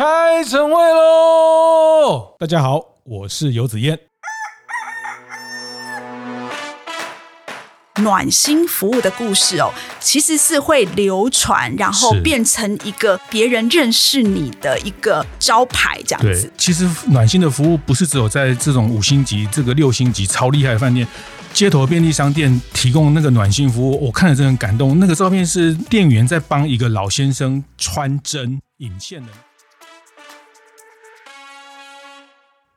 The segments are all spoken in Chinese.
开晨会喽！大家好，我是游子彦。暖心服务的故事哦，其实是会流传，然后变成一个别人认识你的一个招牌，这样子。其实暖心的服务不是只有在这种五星级、这个六星级超厉害的饭店、街头便利商店提供那个暖心服务，我看了真的很感动。那个照片是店员在帮一个老先生穿针引线的。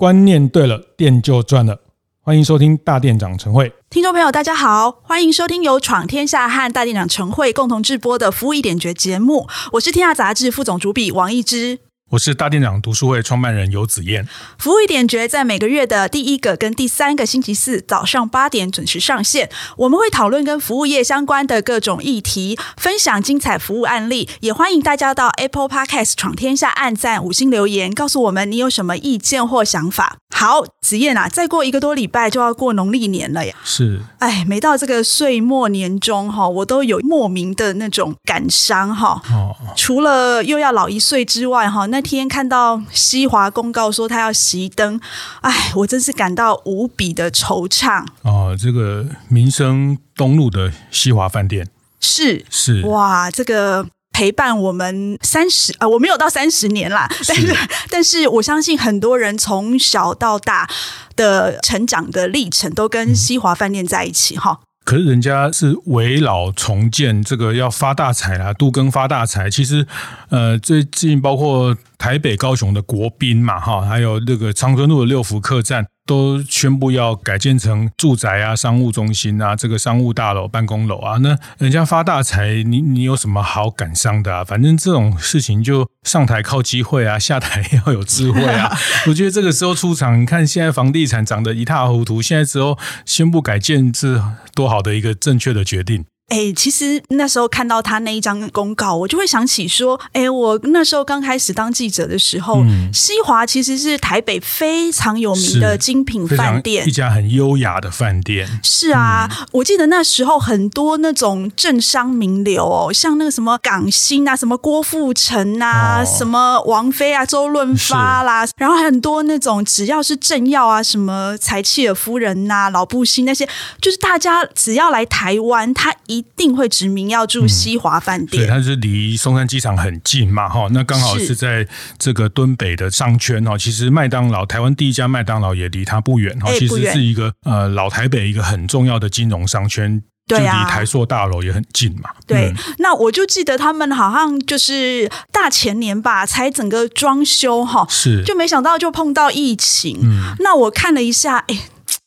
观念对了，店就赚了。欢迎收听大店长晨会，听众朋友大家好，欢迎收听由闯天下和大店长晨会共同制播的服务一点绝节目，我是天下杂志副总主笔王一之。我是大店长读书会创办人游子燕。服务一点绝在每个月的第一个跟第三个星期四早上八点准时上线。我们会讨论跟服务业相关的各种议题，分享精彩服务案例，也欢迎大家到 Apple Podcast 闯天下按赞五星留言，告诉我们你有什么意见或想法。好，子燕啊，再过一个多礼拜就要过农历年了呀。是，哎，每到这个岁末年终哈，我都有莫名的那种感伤哈。哦。除了又要老一岁之外哈，那天看到西华公告说他要熄灯，哎，我真是感到无比的惆怅。哦，这个民生东路的西华饭店是是哇，这个。陪伴我们三十啊，我没有到三十年啦，但是但是我相信很多人从小到大的成长的历程都跟西华饭店在一起哈。可是人家是围绕重建，这个要发大财啦，杜更发大财。其实呃，最近包括台北、高雄的国宾嘛，哈，还有那个长春路的六福客栈。都宣布要改建成住宅啊、商务中心啊、这个商务大楼、办公楼啊。那人家发大财，你你有什么好感伤的啊？反正这种事情就上台靠机会啊，下台要有智慧啊。我觉得这个时候出场，你看现在房地产涨得一塌糊涂，现在之后宣布改建是多好的一个正确的决定。哎，其实那时候看到他那一张公告，我就会想起说，哎，我那时候刚开始当记者的时候，嗯、西华其实是台北非常有名的精品饭店，一家很优雅的饭店。是啊，嗯、我记得那时候很多那种政商名流哦，像那个什么港星啊，什么郭富城啊，哦、什么王菲啊，周润发啦，然后很多那种只要是政要啊，什么柴契尔夫人呐、啊，老布希那些，就是大家只要来台湾，他一一定会指名要住西华饭店，嗯、对，它是离松山机场很近嘛，哈，那刚好是在这个敦北的商圈哦。其实麦当劳，台湾第一家麦当劳也离它不远哈，其实是一个呃老台北一个很重要的金融商圈，就离台塑大楼也很近嘛。对，嗯、那我就记得他们好像就是大前年吧，才整个装修哈，是，就没想到就碰到疫情。嗯，那我看了一下，哎。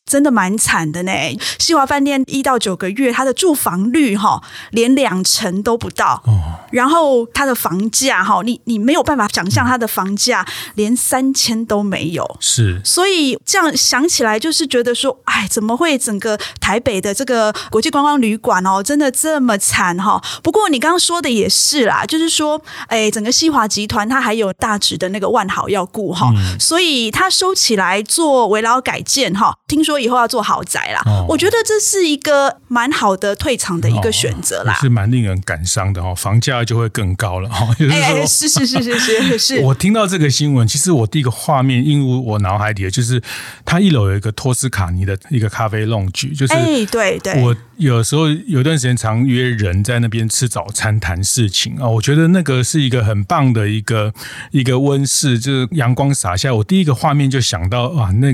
真的蛮惨的呢，西华饭店一到九个月，它的住房率哈连两成都不到，哦、然后它的房价哈，你你没有办法想象它的房价连三千都没有，是，所以这样想起来就是觉得说，哎，怎么会整个台北的这个国际观光旅馆哦，真的这么惨哈？不过你刚刚说的也是啦，就是说，哎，整个西华集团它还有大直的那个万豪要顾哈，嗯、所以它收起来做危老改建哈，听说。以后要做豪宅啦，哦、我觉得这是一个蛮好的退场的一个选择啦，哦、是蛮令人感伤的哦，房价就会更高了哈。哎、欸，是是是是是是。我听到这个新闻，其实我第一个画面映入我脑海里的就是，它一楼有一个托斯卡尼的一个咖啡 lounge，就是哎，对对，我有时候有段时间常约人在那边吃早餐谈事情啊，我觉得那个是一个很棒的一个一个温室，就是阳光洒下，我第一个画面就想到啊，那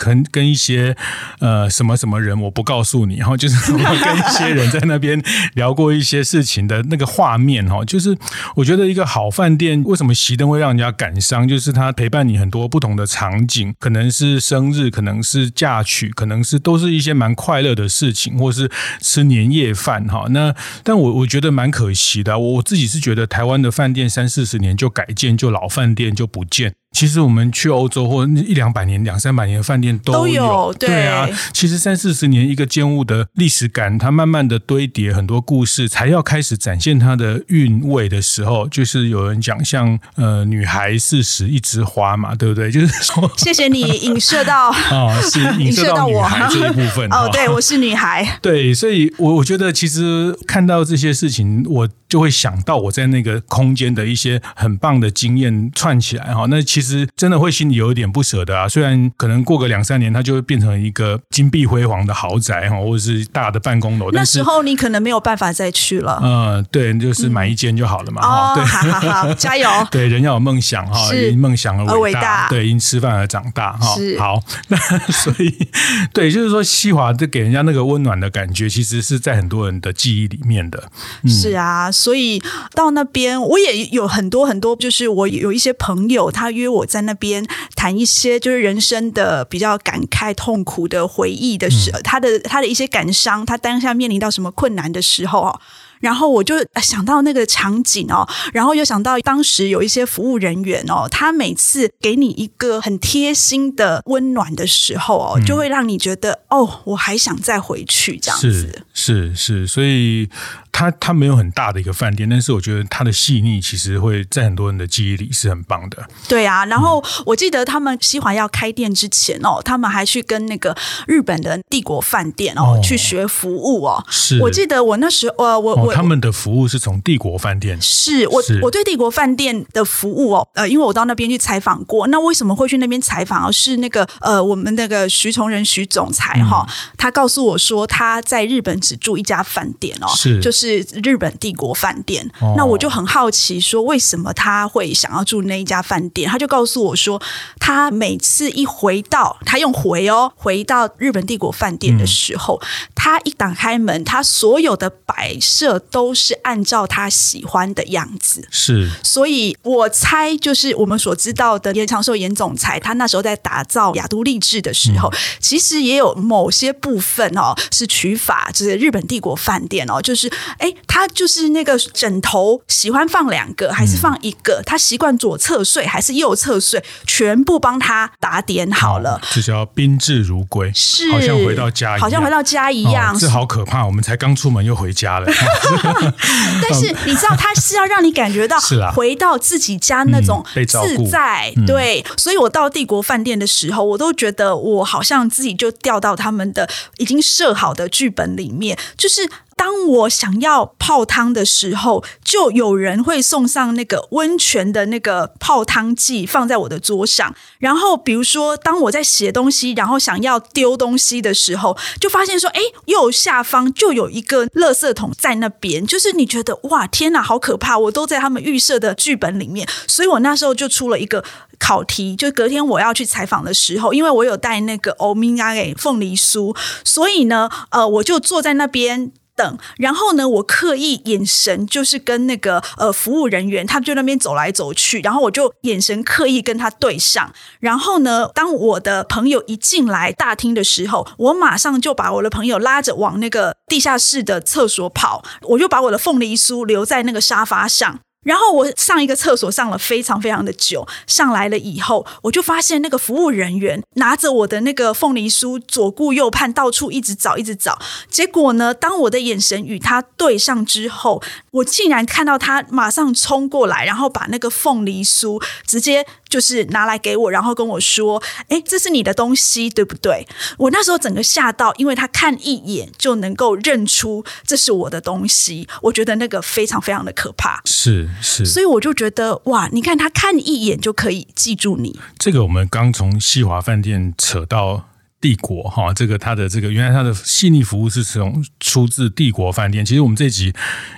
跟跟一些。呃，什么什么人我不告诉你，然后就是 我跟一些人在那边聊过一些事情的那个画面哈，就是我觉得一个好饭店为什么熄灯会让人家感伤，就是它陪伴你很多不同的场景，可能是生日，可能是嫁娶，可能是都是一些蛮快乐的事情，或是吃年夜饭哈。那但我我觉得蛮可惜的，我自己是觉得台湾的饭店三四十年就改建就老饭店就不见。其实我们去欧洲或一两百年、两三百年的饭店都有，都有对，对啊。其实三四十年一个建物的历史感，它慢慢的堆叠很多故事，才要开始展现它的韵味的时候，就是有人讲像呃女孩四十一枝花嘛，对不对？就是说，谢谢你影射到啊、哦，是影射到我孩这一部分哦。对，我是女孩，对，所以我我觉得其实看到这些事情，我就会想到我在那个空间的一些很棒的经验串起来哈。那其实。其实真的会心里有一点不舍得啊，虽然可能过个两三年，它就会变成一个金碧辉煌的豪宅哈，或者是大的办公楼。那时候你可能没有办法再去了。嗯，对，就是买一间就好了嘛。哦，对，好好好，加油。对，人要有梦想哈，因梦想而伟大。对，因吃饭而长大哈。是。好，那所以对，就是说西华这给人家那个温暖的感觉，其实是在很多人的记忆里面的。是啊，所以到那边我也有很多很多，就是我有一些朋友，他约。我在那边谈一些就是人生的比较感慨、痛苦的回忆的时候，他的他的一些感伤，他当下面临到什么困难的时候哦，然后我就想到那个场景哦，然后又想到当时有一些服务人员哦，他每次给你一个很贴心的温暖的时候哦，就会让你觉得哦，我还想再回去这样子。是是是，所以。它它没有很大的一个饭店，但是我觉得它的细腻其实会在很多人的记忆里是很棒的。对啊，然后我记得他们西华要开店之前哦，他们还去跟那个日本的帝国饭店哦，哦去学服务哦。是，我记得我那时候呃，我我、哦、他们的服务是从帝国饭店。是我是我对帝国饭店的服务哦，呃，因为我到那边去采访过。那为什么会去那边采访？是那个呃，我们那个徐崇仁徐总裁哈、哦，嗯、他告诉我说他在日本只住一家饭店哦，是就是。是日本帝国饭店，哦、那我就很好奇，说为什么他会想要住那一家饭店？他就告诉我说，他每次一回到，他用回哦，回到日本帝国饭店的时候，嗯、他一打开门，他所有的摆设都是按照他喜欢的样子。是，所以我猜，就是我们所知道的严长寿严总裁，他那时候在打造亚都励志的时候，嗯、其实也有某些部分哦，是取法，就是日本帝国饭店哦，就是。哎，他就是那个枕头，喜欢放两个还是放一个？嗯、他习惯左侧睡还是右侧睡？全部帮他打点好了，这叫宾至如归，是好像回到家一样，好像回到家一样。哦、这好可怕，我们才刚出门又回家了。但是你知道，他是要让你感觉到是回到自己家那种自在。嗯、对，所以我到帝国饭店的时候，我都觉得我好像自己就掉到他们的已经设好的剧本里面，就是。当我想要泡汤的时候，就有人会送上那个温泉的那个泡汤剂放在我的桌上。然后，比如说，当我在写东西，然后想要丢东西的时候，就发现说，哎，右下方就有一个垃圾桶在那边。就是你觉得，哇，天哪，好可怕！我都在他们预设的剧本里面。所以我那时候就出了一个考题，就隔天我要去采访的时候，因为我有带那个欧米伽给凤梨酥，所以呢，呃，我就坐在那边。等，然后呢，我刻意眼神就是跟那个呃服务人员，他们就那边走来走去，然后我就眼神刻意跟他对上。然后呢，当我的朋友一进来大厅的时候，我马上就把我的朋友拉着往那个地下室的厕所跑，我就把我的凤梨酥留在那个沙发上。然后我上一个厕所上了非常非常的久，上来了以后，我就发现那个服务人员拿着我的那个凤梨酥，左顾右盼，到处一直找，一直找。结果呢，当我的眼神与他对上之后，我竟然看到他马上冲过来，然后把那个凤梨酥直接。就是拿来给我，然后跟我说：“哎，这是你的东西，对不对？”我那时候整个吓到，因为他看一眼就能够认出这是我的东西，我觉得那个非常非常的可怕。是是，所以我就觉得哇，你看他看一眼就可以记住你。这个我们刚从西华饭店扯到帝国哈，这个他的这个原来他的细腻服务是从出自帝国饭店。其实我们这集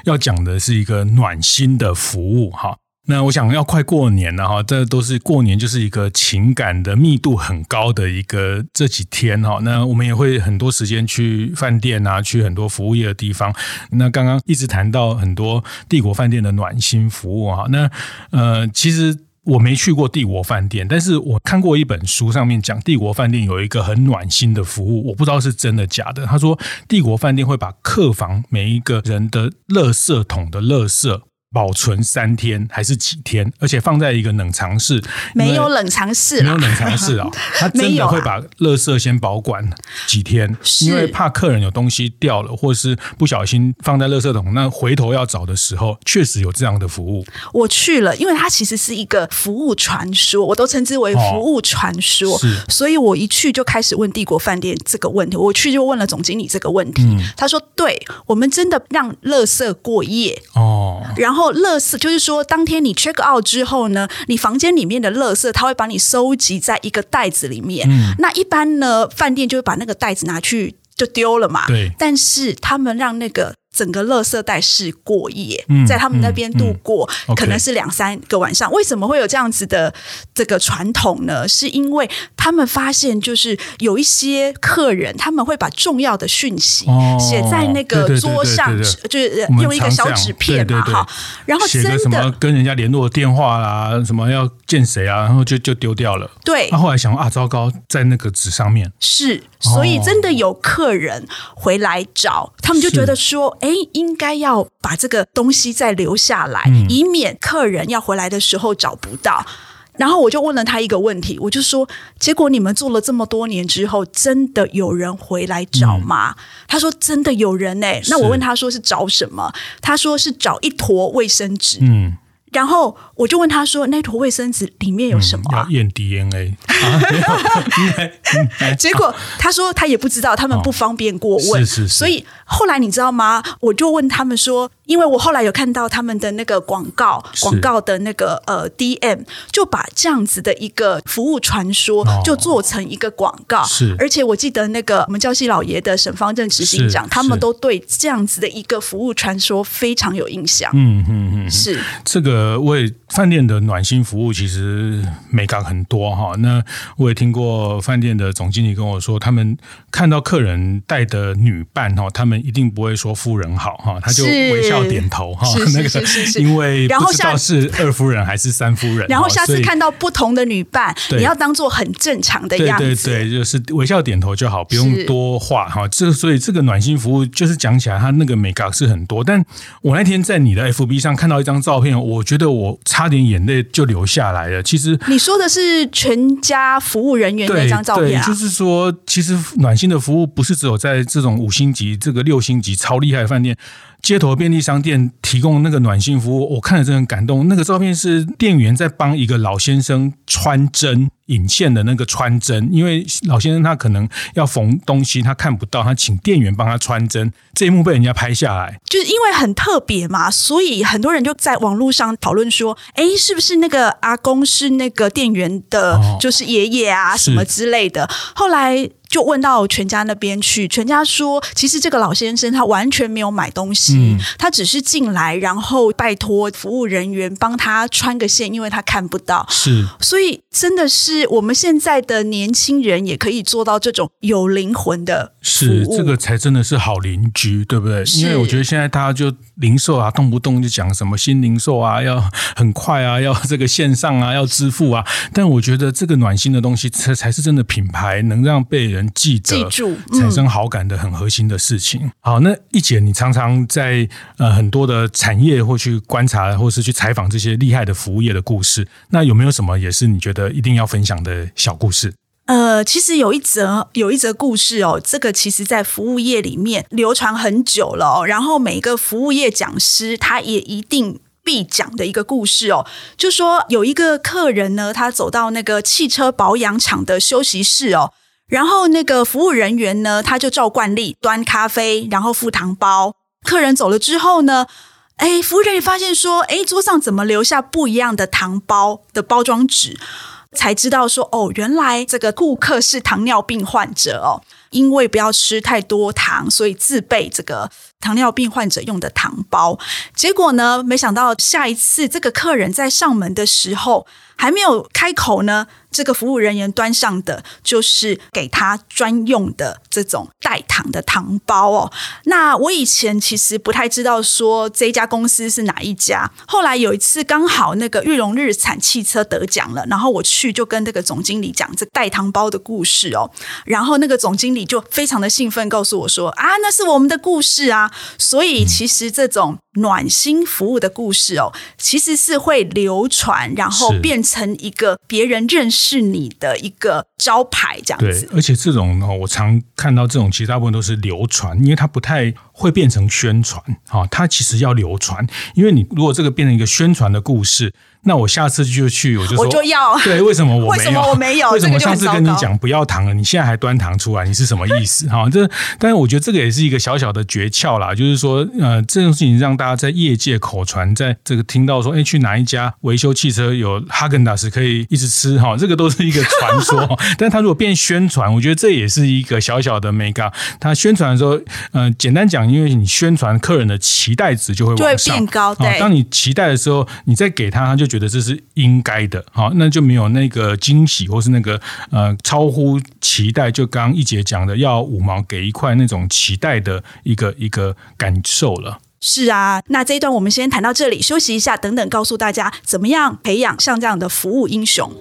要讲的是一个暖心的服务哈。那我想要快过年了哈，这都是过年就是一个情感的密度很高的一个这几天哈。那我们也会很多时间去饭店啊，去很多服务业的地方。那刚刚一直谈到很多帝国饭店的暖心服务哈。那呃，其实我没去过帝国饭店，但是我看过一本书，上面讲帝国饭店有一个很暖心的服务，我不知道是真的假的。他说帝国饭店会把客房每一个人的垃圾桶的垃圾。保存三天还是几天，而且放在一个冷藏室，没有冷藏室，没有冷藏室啊，他真的会把垃圾先保管几天，因为怕客人有东西掉了，或是不小心放在垃圾桶，那回头要找的时候，确实有这样的服务。我去了，因为它其实是一个服务传说，我都称之为服务传说，所以我一去就开始问帝国饭店这个问题，我去就问了总经理这个问题，嗯、他说：“对，我们真的让垃圾过夜。哦，然后。”垃圾就是说，当天你 check out 之后呢，你房间里面的垃圾，他会把你收集在一个袋子里面。嗯，那一般呢，饭店就会把那个袋子拿去就丢了嘛。对，但是他们让那个。整个垃圾袋是过夜，在他们那边度过，嗯嗯嗯、可能是两三个晚上。为什么会有这样子的这个传统呢？是因为他们发现，就是有一些客人，他们会把重要的讯息写在那个桌上，就是用一个小纸片嘛，哈。然后真的什么跟人家联络电话啦，什么要见谁啊，然后就就丢掉了。对，那后来想啊，糟糕，在那个纸上面是，所以真的有客人回来找，他们就觉得说。哎，应该要把这个东西再留下来，嗯、以免客人要回来的时候找不到。然后我就问了他一个问题，我就说：结果你们做了这么多年之后，真的有人回来找吗？嗯、他说：真的有人哎。那我问他说是找什么？他说是找一坨卫生纸。嗯。然后我就问他说：“那坨卫生纸里面有什么？”要验 DNA。结果他说他也不知道，他们不方便过问。是是是。所以后来你知道吗？我就问他们说，因为我后来有看到他们的那个广告，广告的那个呃 DM，就把这样子的一个服务传说就做成一个广告。是。而且我记得那个我们教系老爷的沈方正执行长，他们都对这样子的一个服务传说非常有印象。嗯嗯嗯，是这个。呃，为饭店的暖心服务其实美感很多哈。那我也听过饭店的总经理跟我说，他们看到客人带的女伴哈，他们一定不会说夫人好哈，他就微笑点头哈。那个因为不知道是二夫人还是三夫人。然后下次看到不同的女伴，你要当做很正常的样子，对对对，就是微笑点头就好，不用多话哈。这所以这个暖心服务就是讲起来，它那个美感是很多。但我那天在你的 FB 上看到一张照片，我觉得。觉得我差点眼泪就流下来了。其实你说的是全家服务人员那张照片啊？就是说，其实暖心的服务不是只有在这种五星级、这个六星级超厉害的饭店。街头便利商店提供那个暖心服务，我看了真的很感动。那个照片是店员在帮一个老先生穿针引线的那个穿针，因为老先生他可能要缝东西，他看不到，他请店员帮他穿针。这一幕被人家拍下来，就是因为很特别嘛，所以很多人就在网络上讨论说：“哎，是不是那个阿公是那个店员的，就是爷爷啊什么之类的？”后来。就问到全家那边去，全家说，其实这个老先生他完全没有买东西，嗯、他只是进来，然后拜托服务人员帮他穿个线，因为他看不到。是，所以真的是我们现在的年轻人也可以做到这种有灵魂的。是，这个才真的是好邻居，对不对？因为我觉得现在大家就零售啊，动不动就讲什么新零售啊，要很快啊，要这个线上啊，要支付啊。但我觉得这个暖心的东西，才才是真的品牌，能让被人记得、记住、产生好感的很核心的事情。嗯、好，那一姐，你常常在呃很多的产业或去观察，或是去采访这些厉害的服务业的故事。那有没有什么也是你觉得一定要分享的小故事？呃，其实有一则有一则故事哦，这个其实在服务业里面流传很久了哦。然后每个服务业讲师他也一定必讲的一个故事哦，就说有一个客人呢，他走到那个汽车保养厂的休息室哦。然后那个服务人员呢，他就照惯例端咖啡，然后附糖包。客人走了之后呢，哎，服务人员发现说，哎，桌上怎么留下不一样的糖包的包装纸？才知道说，哦，原来这个顾客是糖尿病患者哦，因为不要吃太多糖，所以自备这个糖尿病患者用的糖包。结果呢，没想到下一次这个客人在上门的时候，还没有开口呢。这个服务人员端上的就是给他专用的这种代糖的糖包哦。那我以前其实不太知道说这家公司是哪一家。后来有一次刚好那个裕隆日产汽车得奖了，然后我去就跟那个总经理讲这代糖包的故事哦。然后那个总经理就非常的兴奋，告诉我说啊，那是我们的故事啊。所以其实这种暖心服务的故事哦，其实是会流传，然后变成一个别人认识你的一个招牌，这样子。对，而且这种呢，我常看到这种，其实大部分都是流传，因为它不太会变成宣传。哈，它其实要流传，因为你如果这个变成一个宣传的故事。那我下次就去，我就说我就要对，为什么我没有？为什么我没有？为什么上次跟你讲不要糖了，你现在还端糖出来？你是什么意思？哈，这但是我觉得这个也是一个小小的诀窍啦，就是说，呃，这种事情让大家在业界口传，在这个听到说，哎，去哪一家维修汽车有哈根达斯可以一直吃哈，这个都是一个传说。但他如果变宣传，我觉得这也是一个小小的眉角。他宣传的时候，呃，简单讲，因为你宣传，客人的期待值就会往上变高。对，当你期待的时候，你再给他，他就觉得这是应该的，好，那就没有那个惊喜，或是那个呃超乎期待。就刚刚一姐讲的，要五毛给一块那种期待的一个一个感受了。是啊，那这一段我们先谈到这里，休息一下，等等告诉大家怎么样培养像这样的服务英雄。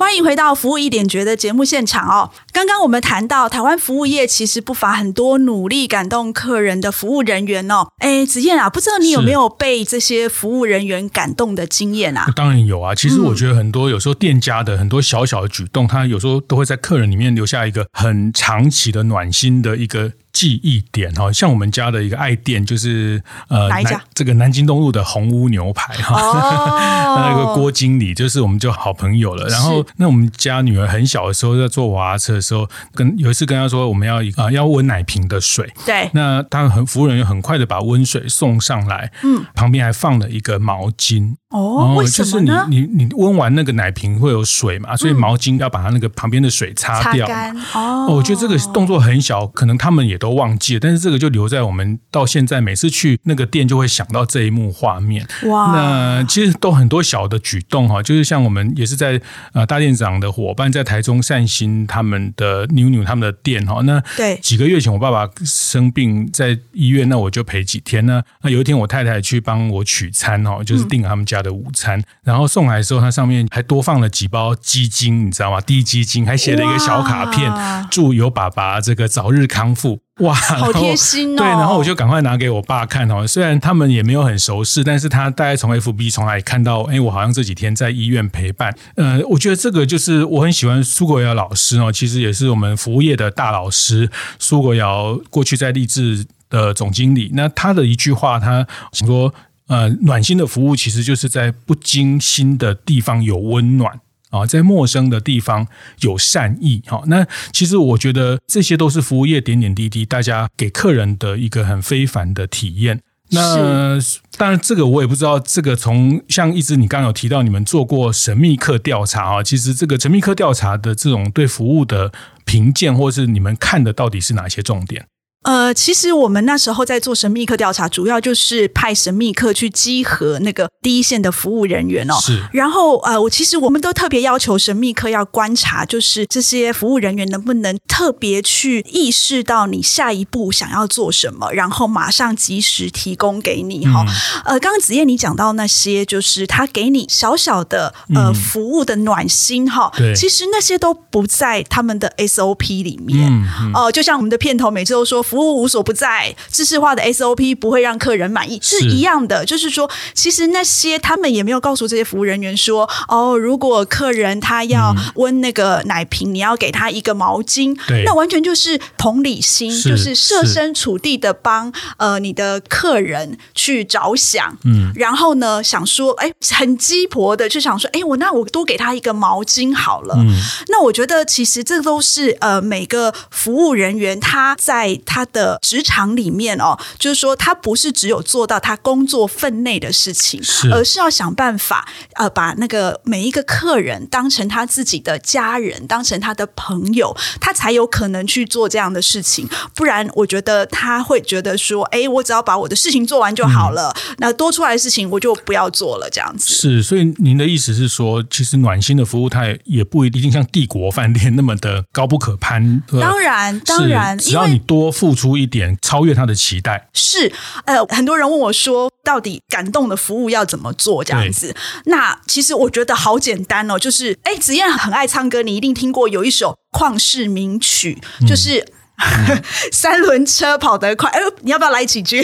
欢迎回到服务一点觉的节目现场哦。刚刚我们谈到台湾服务业其实不乏很多努力感动客人的服务人员哦。哎，子燕啊，不知道你有没有被这些服务人员感动的经验啊？当然有啊。其实我觉得很多有时候店家的很多小小的举动，他有时候都会在客人里面留下一个很长期的暖心的一个。记忆点哈，像我们家的一个爱店就是呃，哪一家？这个南京东路的红屋牛排哈，哦、那个郭经理就是我们就好朋友了。然后那我们家女儿很小的时候在坐娃娃车的时候，跟有一次跟他说我们要啊、呃、要温奶瓶的水，对，那他很服务人员很快的把温水送上来，嗯，旁边还放了一个毛巾。哦，为什么呢？就是你你你温完那个奶瓶会有水嘛，所以毛巾要把它那个旁边的水擦掉。哦，我觉得这个动作很小，可能他们也都忘记了，但是这个就留在我们到现在每次去那个店就会想到这一幕画面。哇，那其实都很多小的举动哈，就是像我们也是在呃大店长的伙伴在台中善心他们的妞妞他们的店哈，那对几个月前我爸爸生病在医院，那我就陪几天呢。那有一天我太太去帮我取餐哈，就是订他们家。的午餐，然后送来的时候，它上面还多放了几包鸡精，你知道吗？低鸡精，还写了一个小卡片，祝有爸爸这个早日康复。哇，好贴心哦！对，然后我就赶快拿给我爸看哦。虽然他们也没有很熟识，但是他大概从 FB 从哪里看到，哎，我好像这几天在医院陪伴。呃，我觉得这个就是我很喜欢苏国尧老师哦，其实也是我们服务业的大老师。苏国尧过去在励志的总经理，那他的一句话，他说。呃，暖心的服务其实就是在不经心的地方有温暖啊，在陌生的地方有善意。好，那其实我觉得这些都是服务业点点滴滴，大家给客人的一个很非凡的体验。那当然，这个我也不知道。这个从像一直你刚刚有提到，你们做过神秘客调查啊，其实这个神秘客调查的这种对服务的评鉴，或是你们看的到底是哪些重点？呃，其实我们那时候在做神秘客调查，主要就是派神秘客去稽核那个第一线的服务人员哦。是。然后呃，我其实我们都特别要求神秘客要观察，就是这些服务人员能不能特别去意识到你下一步想要做什么，然后马上及时提供给你哈。嗯、呃，刚刚子燕你讲到那些，就是他给你小小的呃服务的暖心哈。对、嗯。其实那些都不在他们的 SOP 里面。嗯。嗯呃，就像我们的片头每次都说。服务无所不在，知识化的 SOP 不会让客人满意，是一样的。就是说，其实那些他们也没有告诉这些服务人员说，哦，如果客人他要温那个奶瓶，嗯、你要给他一个毛巾，对那完全就是同理心，是就是设身处地的帮呃你的客人去着想。嗯，然后呢，想说，哎，很鸡婆的就想说，哎，我那我多给他一个毛巾好了。嗯，那我觉得其实这都是呃每个服务人员他在他。他的职场里面哦，就是说他不是只有做到他工作分内的事情，是而是要想办法呃，把那个每一个客人当成他自己的家人，当成他的朋友，他才有可能去做这样的事情。不然，我觉得他会觉得说，哎，我只要把我的事情做完就好了，嗯、那多出来的事情我就不要做了，这样子。是，所以您的意思是说，其实暖心的服务，态也不一定像帝国饭店那么的高不可攀。当然，当然，只要你多付。付出一点，超越他的期待。是，呃，很多人问我说，到底感动的服务要怎么做？这样子，那其实我觉得好简单哦，就是，哎，子燕很爱唱歌，你一定听过有一首旷世名曲，就是。嗯、三轮车跑得快，哎呦，你要不要来几句？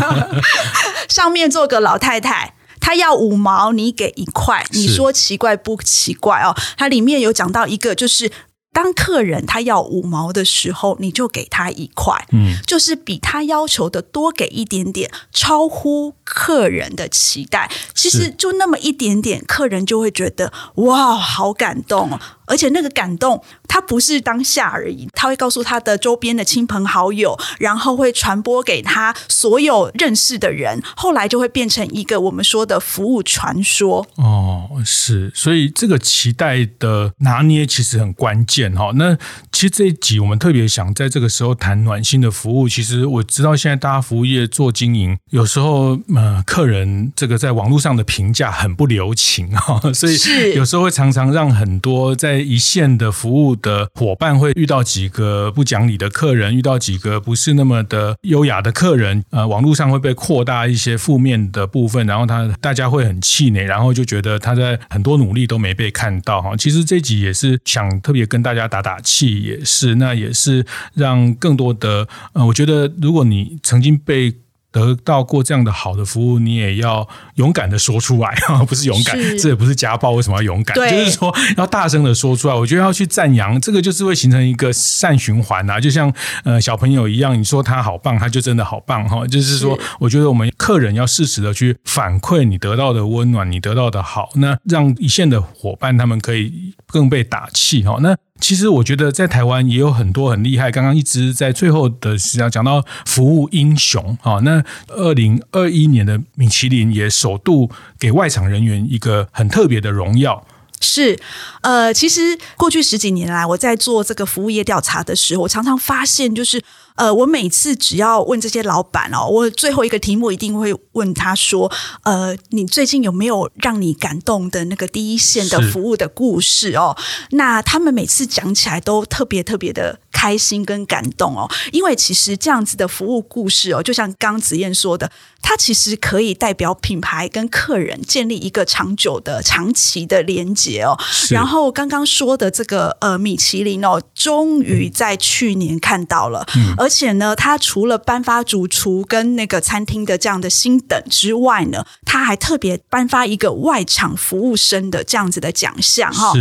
上面坐个老太太，她要五毛，你给一块，你说奇怪不奇怪哦？它里面有讲到一个，就是。当客人他要五毛的时候，你就给他一块，嗯，就是比他要求的多给一点点，超乎客人的期待。其实就那么一点点，客人就会觉得哇，好感动哦。而且那个感动，他不是当下而已，他会告诉他的周边的亲朋好友，然后会传播给他所有认识的人，后来就会变成一个我们说的服务传说。哦，是，所以这个期待的拿捏其实很关键哈。那其实这一集我们特别想在这个时候谈暖心的服务。其实我知道现在大家服务业做经营，有时候呃，客人这个在网络上的评价很不留情哈，所以有时候会常常让很多在一线的服务的伙伴会遇到几个不讲理的客人，遇到几个不是那么的优雅的客人，呃，网络上会被扩大一些负面的部分，然后他大家会很气馁，然后就觉得他在很多努力都没被看到哈。其实这集也是想特别跟大家打打气，也是那也是让更多的呃，我觉得如果你曾经被得到过这样的好的服务，你也要勇敢的说出来啊，不是勇敢，这也不是家暴，为什么要勇敢？就是说要大声的说出来。我觉得要去赞扬，这个就是会形成一个善循环啊，就像呃小朋友一样，你说他好棒，他就真的好棒哈。就是说，我觉得我们客人要适时的去反馈你得到的温暖，你得到的好，那让一线的伙伴他们可以更被打气哈。那。其实我觉得在台湾也有很多很厉害。刚刚一直在最后的时上讲到服务英雄啊，那二零二一年的米其林也首度给外场人员一个很特别的荣耀。是，呃，其实过去十几年来，我在做这个服务业调查的时候，我常常发现就是。呃，我每次只要问这些老板哦，我最后一个题目一定会问他说：“呃，你最近有没有让你感动的那个第一线的服务的故事哦？”那他们每次讲起来都特别特别的开心跟感动哦，因为其实这样子的服务故事哦，就像刚子燕说的，它其实可以代表品牌跟客人建立一个长久的、长期的连结哦。然后刚刚说的这个呃，米其林哦，终于在去年看到了，嗯，而。且呢，它除了颁发主厨跟那个餐厅的这样的星等之外呢，它还特别颁发一个外场服务生的这样子的奖项哈。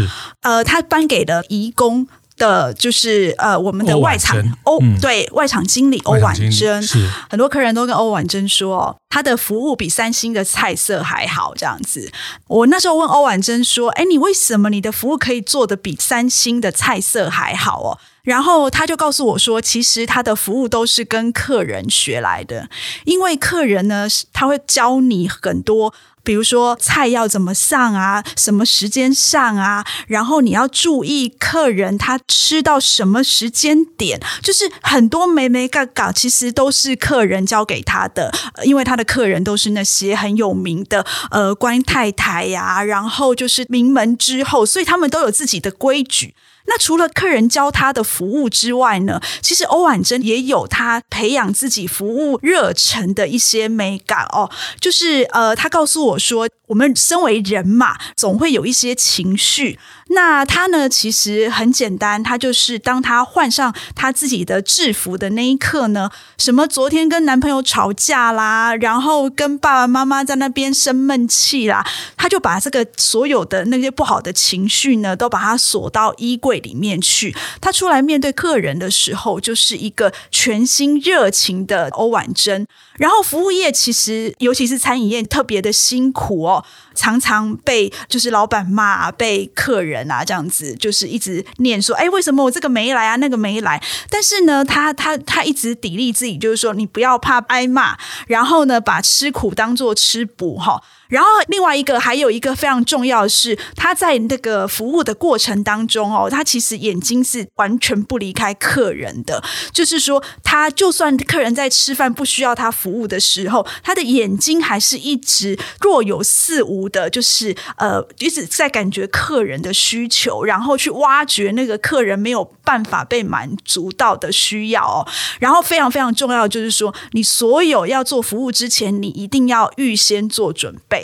呃，他颁给了颐宫的，就是呃我们的外场欧、嗯、对外场经理欧婉珍。很多客人都跟欧婉珍说，哦，他的服务比三星的菜色还好。这样子，我那时候问欧婉珍说：“哎，你为什么你的服务可以做的比三星的菜色还好？”哦。然后他就告诉我说，其实他的服务都是跟客人学来的，因为客人呢，他会教你很多，比如说菜要怎么上啊，什么时间上啊，然后你要注意客人他吃到什么时间点，就是很多眉眉角角，其实都是客人教给他的，因为他的客人都是那些很有名的呃官太太呀，然后就是名门之后，所以他们都有自己的规矩。那除了客人教他的服务之外呢，其实欧婉珍也有他培养自己服务热忱的一些美感哦。就是呃，他告诉我说，我们身为人嘛，总会有一些情绪。那他呢，其实很简单，他就是当他换上他自己的制服的那一刻呢，什么昨天跟男朋友吵架啦，然后跟爸爸妈妈在那边生闷气啦，他就把这个所有的那些不好的情绪呢，都把它锁到衣柜里面去。他出来面对客人的时候，就是一个全新热情的欧婉珍。然后服务业其实，尤其是餐饮业，特别的辛苦哦，常常被就是老板骂，被客人啊这样子，就是一直念说，哎，为什么我这个没来啊，那个没来？但是呢，他他他一直砥砺自己，就是说你不要怕挨骂，然后呢，把吃苦当做吃补哈。然后另外一个还有一个非常重要的是，他在那个服务的过程当中哦，他其实眼睛是完全不离开客人的。就是说，他就算客人在吃饭不需要他服务的时候，他的眼睛还是一直若有似无的，就是呃一直在感觉客人的需求，然后去挖掘那个客人没有办法被满足到的需要哦。然后非常非常重要，就是说，你所有要做服务之前，你一定要预先做准备。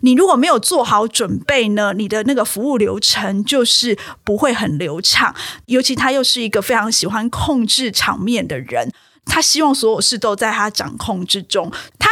你如果没有做好准备呢，你的那个服务流程就是不会很流畅。尤其他又是一个非常喜欢控制场面的人。他希望所有事都在他掌控之中，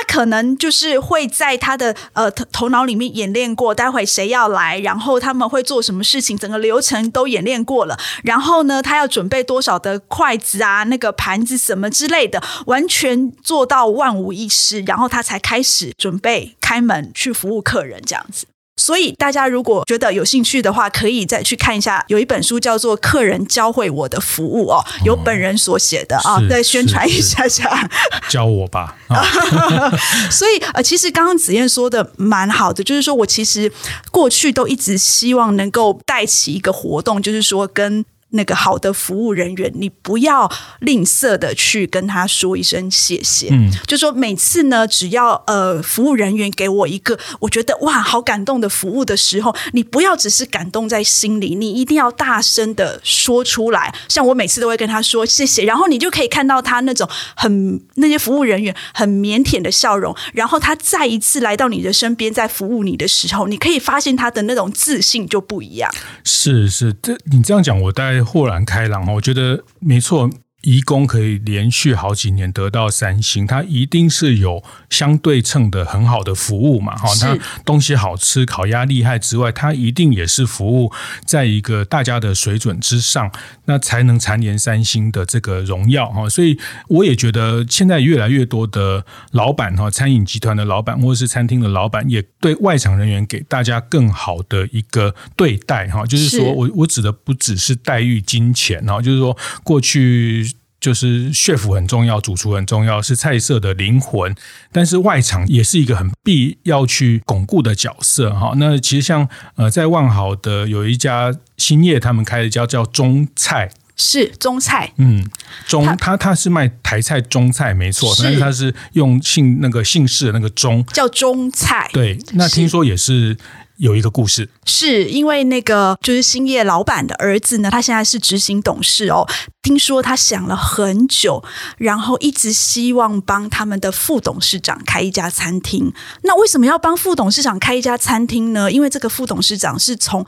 可能就是会在他的呃头脑里面演练过，待会谁要来，然后他们会做什么事情，整个流程都演练过了。然后呢，他要准备多少的筷子啊，那个盘子什么之类的，完全做到万无一失，然后他才开始准备开门去服务客人，这样子。所以大家如果觉得有兴趣的话，可以再去看一下，有一本书叫做《客人教会我的服务》哦，由本人所写的啊，再宣传一下下，教我吧。所以呃，其实刚刚子燕说的蛮好的，就是说我其实过去都一直希望能够带起一个活动，就是说跟。那个好的服务人员，你不要吝啬的去跟他说一声谢谢。嗯，就说每次呢，只要呃服务人员给我一个我觉得哇好感动的服务的时候，你不要只是感动在心里，你一定要大声的说出来。像我每次都会跟他说谢谢，然后你就可以看到他那种很那些服务人员很腼腆的笑容，然后他再一次来到你的身边，在服务你的时候，你可以发现他的那种自信就不一样。是是，这你这样讲，我大概。豁然开朗，我觉得没错。颐宫可以连续好几年得到三星，它一定是有相对称的很好的服务嘛？哈，它东西好吃，烤鸭厉害之外，它一定也是服务在一个大家的水准之上，那才能蝉联三星的这个荣耀哈。所以我也觉得现在越来越多的老板哈，餐饮集团的老板或者是餐厅的老板，也对外场人员给大家更好的一个对待哈。就是说我我指的不只是待遇金钱哈，就是说过去。就是 chef 很重要，主厨很重要，是菜色的灵魂。但是外场也是一个很必要去巩固的角色哈。那其实像呃，在万豪的有一家兴业，他们开的叫叫中菜，是中菜，嗯，中他他是卖台菜中菜没错，但是他是用姓那个姓氏的那个中叫中菜，对，那听说也是。有一个故事，是因为那个就是兴业老板的儿子呢，他现在是执行董事哦。听说他想了很久，然后一直希望帮他们的副董事长开一家餐厅。那为什么要帮副董事长开一家餐厅呢？因为这个副董事长是从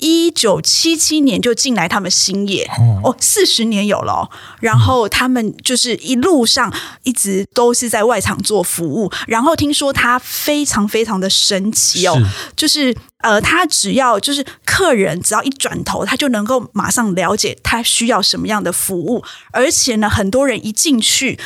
一九七七年就进来他们兴业哦，四十年有了哦。然后他们就是一路上一直都是在外场做服务。然后听说他非常非常的神奇哦，就是呃，他只要就是客人只要一转头，他就能够马上了解他需要什么样的服务，而且呢，很多人一进去。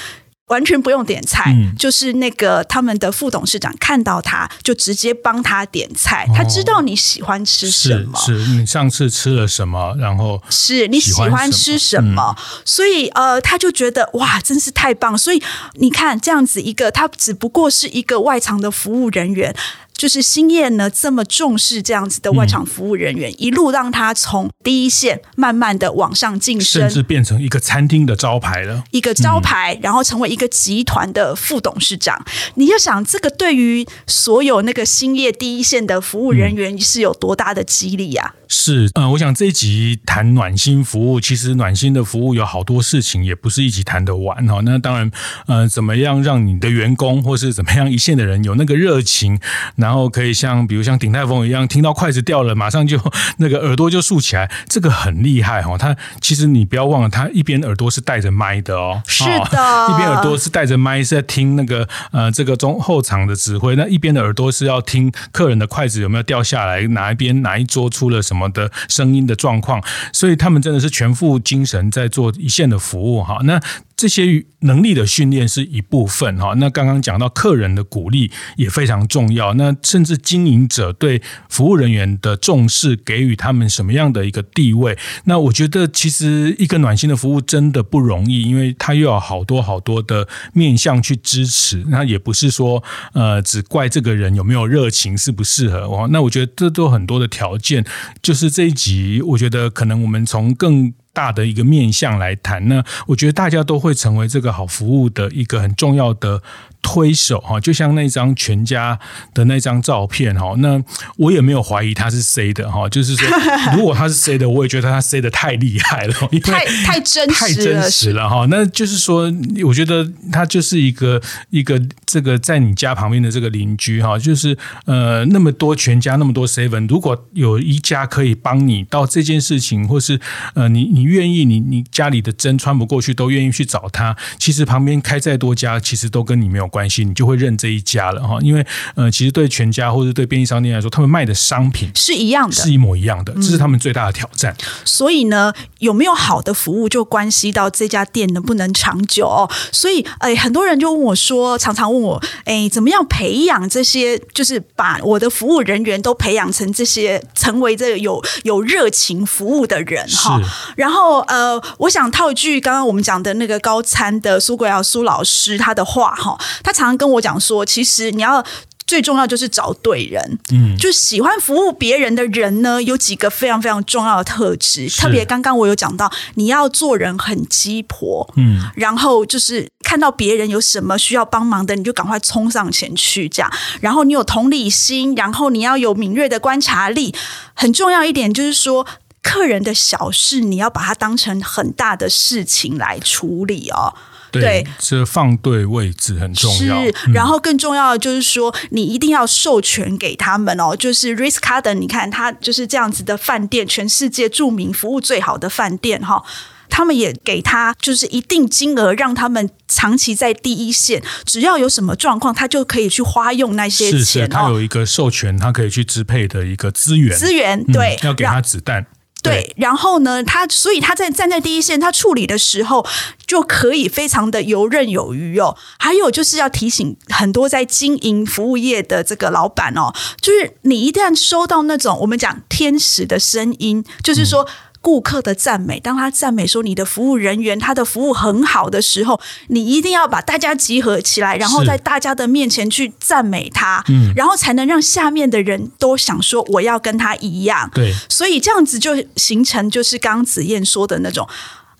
完全不用点菜，嗯，就是那个他们的副董事长看到他就直接帮他点菜，哦，他知道你喜欢吃什么，是，是你上次吃了什么，然后是你喜欢吃什么，嗯，所以呃，他就觉得哇，真是太棒，所以你看这样子一个，他只不过是一个外场的服务人员。就是兴业呢，这么重视这样子的外场服务人员，嗯、一路让他从第一线慢慢的往上晋升，甚至变成一个餐厅的招牌了，一个招牌，嗯、然后成为一个集团的副董事长。你要想，这个对于所有那个兴业第一线的服务人员是有多大的激励呀、是，嗯，我想这一集谈暖心服务，其实暖心的服务有好多事情，也不是一集谈得完哈。那当然，呃，怎么样让你的员工或是怎么样一线的人有那个热情，然后可以像比如像鼎泰丰一样，听到筷子掉了，马上就 那个耳朵就竖起来，这个很厉害哈。他其实你不要忘了，他一边耳朵是带着麦的哦，是的，一边耳朵是带着麦是在听那个呃这个中后场的指挥，那一边的耳朵是要听客人的筷子有没有掉下来，哪一边哪一桌出了。什么的声音的状况，所以他们真的是全副精神在做一线的服务哈。那这些能力的训练是一部分哈。那刚刚讲到客人的鼓励也非常重要。那甚至经营者对服务人员的重视，给予他们什么样的一个地位？那我觉得其实一个暖心的服务真的不容易，因为他又有好多好多的面向去支持。那也不是说呃只怪这个人有没有热情，适不适合哦。那我觉得这都很多的条件。就是这一集，我觉得可能我们从更大的一个面向来谈呢，我觉得大家都会成为这个好服务的一个很重要的推手哈，就像那张全家的那张照片哈，那我也没有怀疑他是 C 的哈，就是说 如果他是 C 的，我也觉得他 C 的太厉害了，太太真实太真实了哈。那就是说，我觉得他就是一个一个这个在你家旁边的这个邻居哈，就是呃那么多全家那么多 seven，如果有一家可以帮你到这件事情，或是呃你你愿意你你家里的针穿不过去都愿意去找他，其实旁边开再多家，其实都跟你没有关系。关系，你就会认这一家了哈，因为呃，其实对全家或者对便利商店来说，他们卖的商品是一样的，是一模一样的，这是他们最大的挑战。所以呢，有没有好的服务，就关系到这家店能不能长久哦。所以，哎，很多人就问我说，常常问我，哎，怎么样培养这些，就是把我的服务人员都培养成这些，成为这个有有热情服务的人哈。然后，呃，我想套一句刚刚我们讲的那个高参的苏国尧苏老师他的话哈。他常常跟我讲说，其实你要最重要就是找对人，嗯，就喜欢服务别人的人呢，有几个非常非常重要的特质。特别刚刚我有讲到，你要做人很鸡婆，嗯，然后就是看到别人有什么需要帮忙的，你就赶快冲上前去，这样。然后你有同理心，然后你要有敏锐的观察力。很重要一点就是说，客人的小事你要把它当成很大的事情来处理哦。对，这放对位置很重要。是，然后更重要的就是说，你一定要授权给他们哦。就是 Ritz-Carlton，你看他就是这样子的饭店，全世界著名、服务最好的饭店哈。他们也给他就是一定金额，让他们长期在第一线。只要有什么状况，他就可以去花用那些钱。是，是，他有一个授权，他可以去支配的一个资源。资源对，要给他子弹。对，然后呢，他所以他在站在第一线，他处理的时候就可以非常的游刃有余哦。还有就是要提醒很多在经营服务业的这个老板哦，就是你一旦收到那种我们讲天使的声音，就是说。顾客的赞美，当他赞美说你的服务人员他的服务很好的时候，你一定要把大家集合起来，然后在大家的面前去赞美他，嗯，然后才能让下面的人都想说我要跟他一样，对，所以这样子就形成就是刚刚子燕说的那种。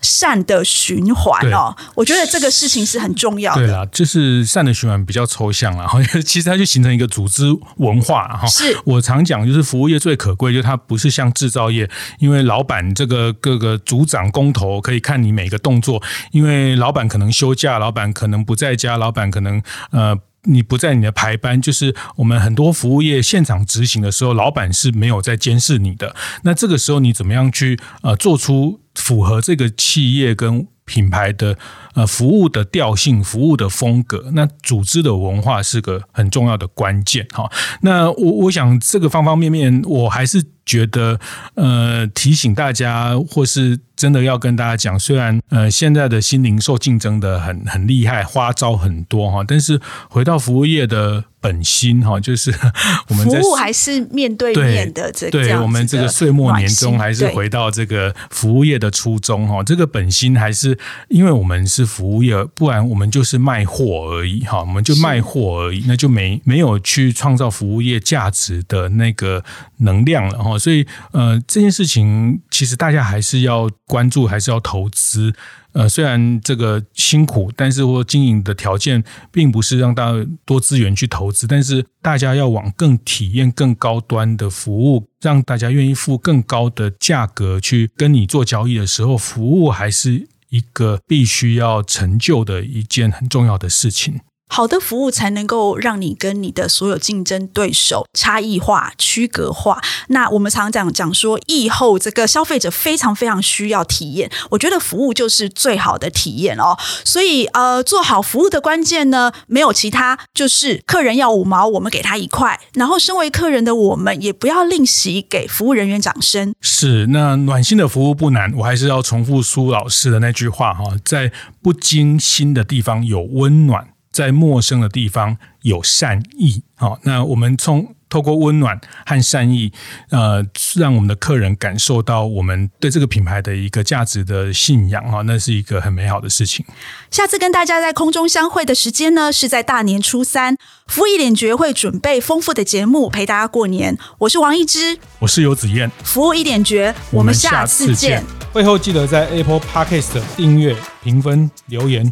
善的循环哦，我觉得这个事情是很重要的。对啦，就是善的循环比较抽象了，哈，其实它就形成一个组织文化哈。是我常讲，就是服务业最可贵，就是它不是像制造业，因为老板这个各个组长工头可以看你每个动作，因为老板可能休假，老板可能不在家，老板可能呃。你不在你的排班，就是我们很多服务业现场执行的时候，老板是没有在监视你的。那这个时候你怎么样去呃做出符合这个企业跟品牌的呃服务的调性、服务的风格？那组织的文化是个很重要的关键哈。那我我想这个方方面面，我还是。觉得呃提醒大家，或是真的要跟大家讲，虽然呃现在的新零售竞争的很很厉害，花招很多哈，但是回到服务业的本心哈，就是 我们在服务还是面对面的这对，我们这个岁末年终还是回到这个服务业的初衷哈，这个本心还是因为我们是服务业，不然我们就是卖货而已哈，我们就卖货而已，那就没没有去创造服务业价值的那个能量了哈。所以，呃，这件事情其实大家还是要关注，还是要投资。呃，虽然这个辛苦，但是我经营的条件并不是让大家多资源去投资，但是大家要往更体验、更高端的服务，让大家愿意付更高的价格去跟你做交易的时候，服务还是一个必须要成就的一件很重要的事情。好的服务才能够让你跟你的所有竞争对手差异化、区隔化。那我们常常讲讲说，疫后这个消费者非常非常需要体验，我觉得服务就是最好的体验哦。所以呃，做好服务的关键呢，没有其他，就是客人要五毛，我们给他一块。然后，身为客人的我们，也不要吝惜给服务人员掌声。是，那暖心的服务不难，我还是要重复苏老师的那句话哈，在不经心的地方有温暖。在陌生的地方有善意，好，那我们从透过温暖和善意，呃，让我们的客人感受到我们对这个品牌的一个价值的信仰，哈，那是一个很美好的事情。下次跟大家在空中相会的时间呢，是在大年初三，服务一点绝会准备丰富的节目陪大家过年。我是王一之，我是游子燕，服务一点绝，我们下次见。会后记得在 Apple Podcast 订阅、评分、留言。